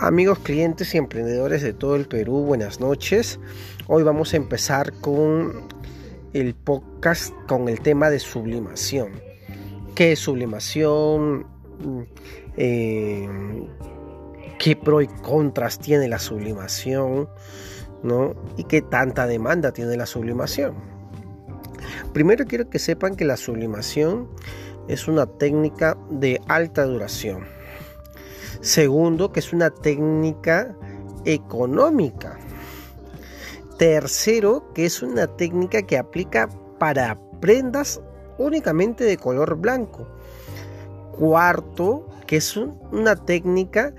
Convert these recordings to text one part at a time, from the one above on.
Amigos clientes y emprendedores de todo el Perú, buenas noches. Hoy vamos a empezar con el podcast con el tema de sublimación. ¿Qué es sublimación? Eh, ¿Qué pro y contras tiene la sublimación? ¿no? ¿Y qué tanta demanda tiene la sublimación? Primero quiero que sepan que la sublimación es una técnica de alta duración Segundo, que es una técnica económica. Tercero, que es una técnica que aplica para prendas únicamente de color blanco. Cuarto, que es una técnica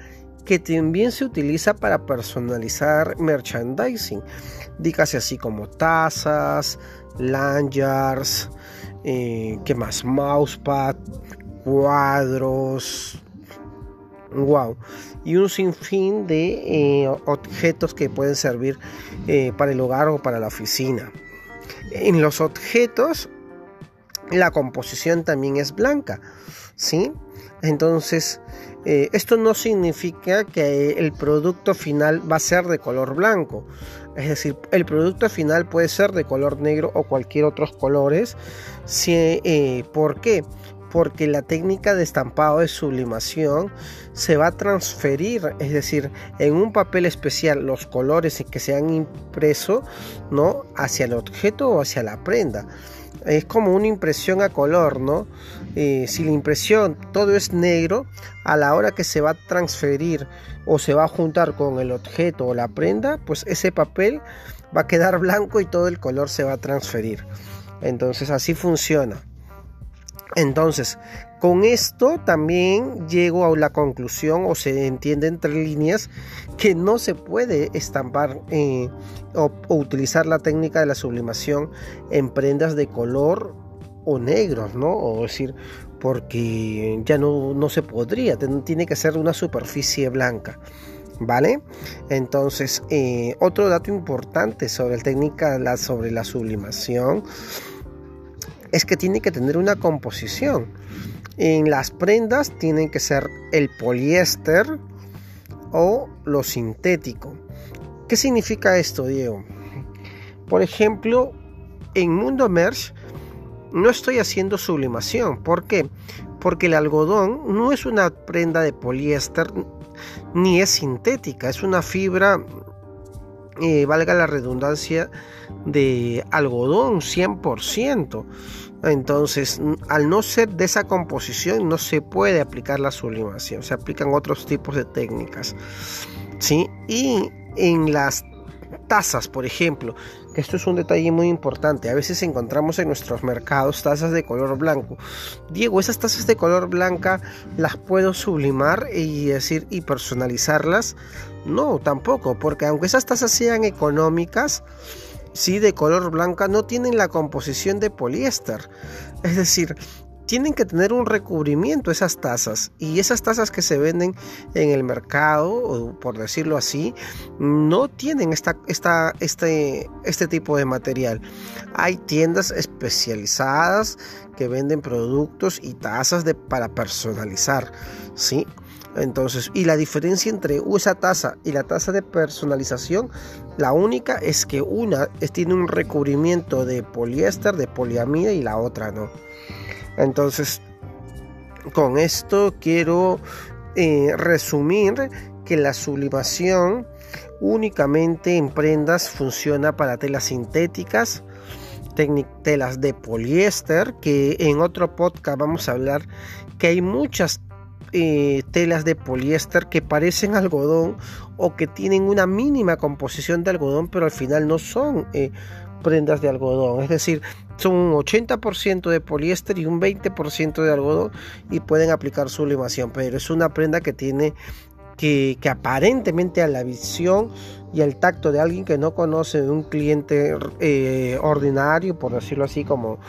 que también se utiliza para personalizar merchandising. Dígase así como tazas, lanyards, eh, ¿qué más? Mousepad, cuadros, Wow. Y un sinfín de eh, objetos que pueden servir eh, para el hogar o para la oficina. En los objetos, la composición también es blanca. ¿Sí? Entonces, eh, esto no significa que el producto final va a ser de color blanco. Es decir, el producto final puede ser de color negro o cualquier otros colores. Sí, ¿Por qué? Porque la técnica de estampado de sublimación se va a transferir, es decir, en un papel especial los colores que se han impreso, ¿no? hacia el objeto o hacia la prenda. Es como una impresión a color, ¿no? Eh, si la impresión todo es negro, a la hora que se va a transferir o se va a juntar con el objeto o la prenda, pues ese papel va a quedar blanco y todo el color se va a transferir. Entonces así funciona. Entonces, con esto también llego a la conclusión o se entiende entre líneas que no se puede estampar eh, o, utilizar la técnica de la sublimación en prendas de color o negros, ¿no? O decir, porque ya no, no se podría, tiene que ser una superficie blanca. ¿Vale? Entonces, eh, otro dato importante sobre la técnica sobre la sublimación es que tiene que tener una composición. En las prendas tienen que ser el poliéster o lo sintético. ¿Qué significa esto, Diego? Por ejemplo, en Mundo Merch no estoy haciendo sublimación. ¿Por qué? Porque el algodón no es una prenda de poliéster ni es sintética, es una fibra eh, valga la redundancia, de algodón 100%. Entonces, al no ser de esa composición, no se puede aplicar la sublimación, se aplican otros tipos de técnicas. ¿sí? Y en las tazas, por ejemplo, esto es un detalle muy importante. A veces encontramos en nuestros mercados tazas de color blanco. Diego, esas tazas de color blanca las puedo sublimar y decir y personalizarlas. No, tampoco, porque aunque esas tazas sean económicas, sí de color blanca no tienen la composición de poliéster. Es decir, tienen que tener un recubrimiento esas tazas y esas tazas que se venden en el mercado, por decirlo así, no tienen esta, este, este tipo de material. Hay tiendas especializadas que venden productos y tazas de, para personalizar, ¿sí? Entonces, y la diferencia entre esa taza y la taza de personalización, la única es que una tiene un recubrimiento de poliéster, de poliamida y la otra no. Entonces, con esto quiero eh, resumir que la sublimación únicamente en prendas funciona para telas sintéticas, telas de poliéster, que en otro podcast vamos a hablar que hay muchas eh, telas de poliéster que parecen algodón o que tienen una mínima composición de algodón, pero al final no son eh, prendas de algodón. Es decir, son un 80% de poliéster y un 20% de algodón y pueden aplicar sublimación, pero es una prenda que tiene que, aparentemente a la visión y al tacto de alguien que no conoce de un cliente eh, ordinario, por decirlo así, como,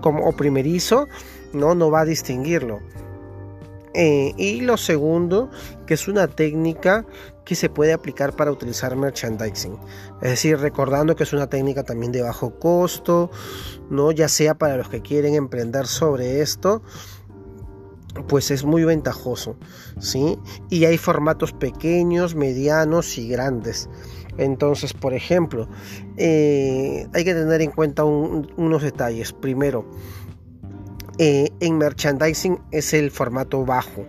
como o primerizo, no, no va a distinguirlo. Eh, y lo segundo, que es una técnica que se puede aplicar para utilizar merchandising. Es decir, recordando que es una técnica también de bajo costo, ¿no? ya sea para los que quieren emprender sobre esto pues es muy ventajoso, ¿sí? Y hay formatos pequeños, medianos y grandes. Entonces, por ejemplo, eh, hay que tener en cuenta unos detalles. Primero, eh, en merchandising es el formato bajo.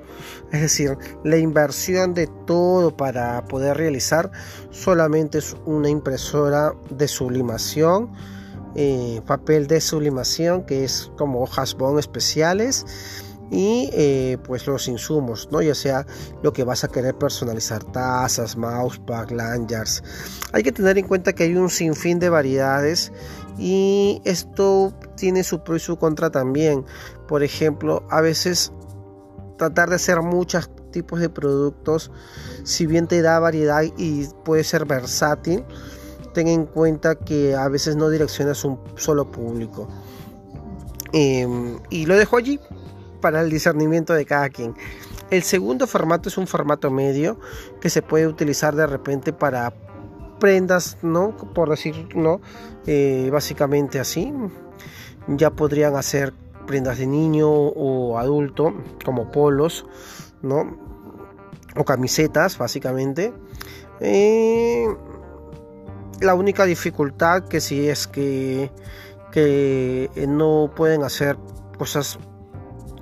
Es decir, la inversión de todo para poder realizar solamente es una impresora de sublimación, eh, papel de sublimación que es como hojas bond especiales y eh, pues los insumos, ¿no? ya sea lo que vas a querer personalizar, tazas, mousepad, lanyards. Hay que tener en cuenta que hay un sinfín de variedades y esto tiene su pro y su contra también. Por ejemplo, a veces tratar de hacer muchos tipos de productos, si bien te da variedad y puede ser versátil, ten en cuenta que a veces no direccionas un solo público. Em, y lo dejo allí para el discernimiento de cada quien. El segundo formato es un formato medio que se puede utilizar de repente para prendas, ¿no? Por decir, ¿no? Eh, básicamente así. Ya podrían hacer prendas de niño o adulto, como polos, ¿no? O camisetas, básicamente. Eh, la única dificultad que si es que, que no pueden hacer cosas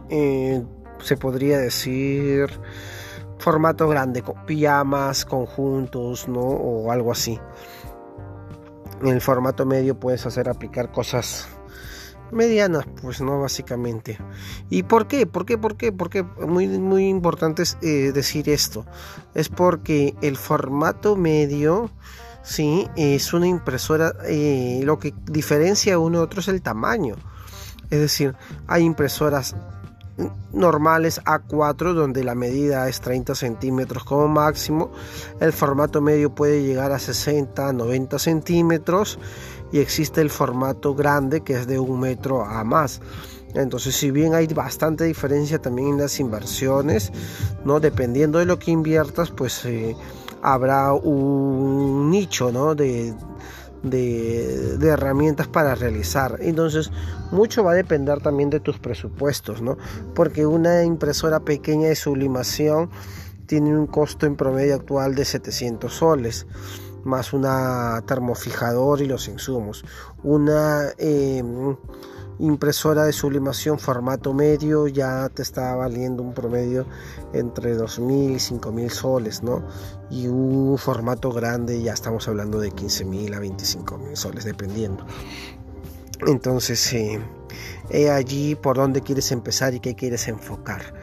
eh, se podría decir formato grande, pijamas, conjuntos, ¿no? O algo así. En el formato medio puedes hacer aplicar cosas medianas, pues no básicamente. ¿Y por qué? ¿Por qué? ¿Por qué? Porque muy muy importante es, eh, decir esto. Es porque el formato medio sí es una impresora eh, lo que diferencia uno de otro es el tamaño. Es decir, hay impresoras normales A4 donde la medida es 30 centímetros como máximo. El formato medio puede llegar a 60 90 centímetros. Y existe el formato grande que es de un metro a más. Entonces si bien hay bastante diferencia también en las inversiones no dependiendo de lo que inviertas pues eh, habrá un nicho ¿no? de de, herramientas para realizar. Entonces, mucho va a depender también de tus presupuestos, ¿no? Porque una impresora pequeña de sublimación tiene un costo en promedio actual de 700 soles más una termofijador y los insumos. Una eh, impresora de sublimación formato medio ya te está valiendo un promedio entre 2.000 y 5.000 soles, ¿no? Y un formato grande ya estamos hablando de 15.000 a 25.000 soles, dependiendo. Entonces, eh, he allí por dónde quieres empezar y qué quieres enfocar.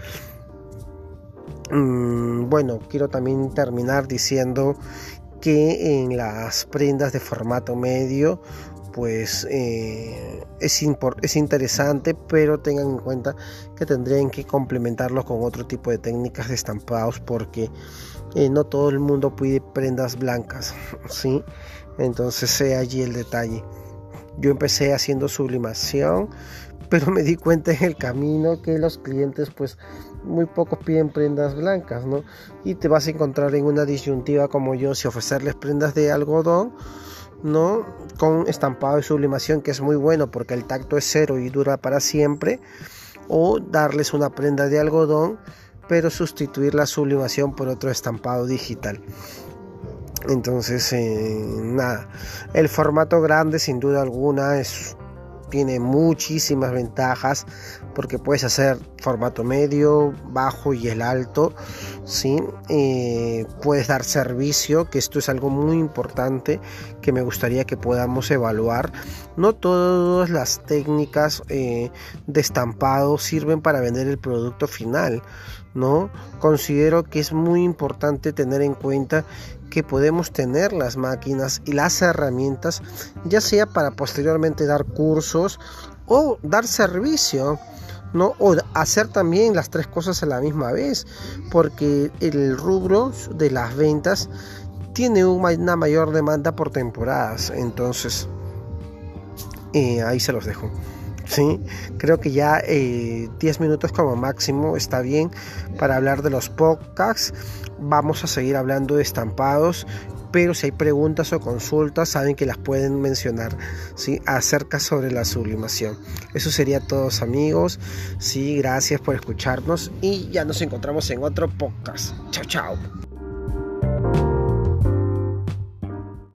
Mm, bueno, quiero también terminar diciendo que en las prendas de formato medio pues eh, es, es interesante, pero tengan en cuenta que tendrían que complementarlo con otro tipo de técnicas de estampados porque eh, no todo el mundo pide prendas blancas, ¿sí? Entonces sé allí el detalle. Yo empecé haciendo sublimación, pero me di cuenta en el camino que los clientes pues muy pocos piden prendas blancas, ¿no? Y te vas a encontrar en una disyuntiva como yo si ofrecerles prendas de algodón ¿no? Con estampado y sublimación que es muy bueno porque el tacto es cero y dura para siempre. O darles una prenda de algodón pero sustituir la sublimación por otro estampado digital. Entonces, eh, nada, el formato grande sin duda alguna es tiene muchísimas ventajas porque puedes hacer formato medio, bajo y el alto, ¿sí? Eh, puedes dar servicio, que esto es algo muy importante que me gustaría que podamos evaluar. No todas las técnicas eh, de estampado sirven para vender el producto final, ¿no? Considero que es muy importante tener en cuenta que podemos tener las máquinas y las herramientas, ya sea para posteriormente dar cursos o dar servicio. ¿no? O hacer también las tres cosas a la misma vez, porque el rubro de las ventas tiene una mayor demanda por temporadas, entonces eh, ahí se los dejo. ¿Sí? Creo que ya 10 eh, minutos como máximo está bien para hablar de los podcasts. Vamos a seguir hablando de estampados pero si hay preguntas o consultas saben que las pueden mencionar ¿sí? acerca sobre la sublimación. Eso sería todos amigos, sí, gracias por escucharnos y ya nos encontramos en otro podcast. Chao, chao.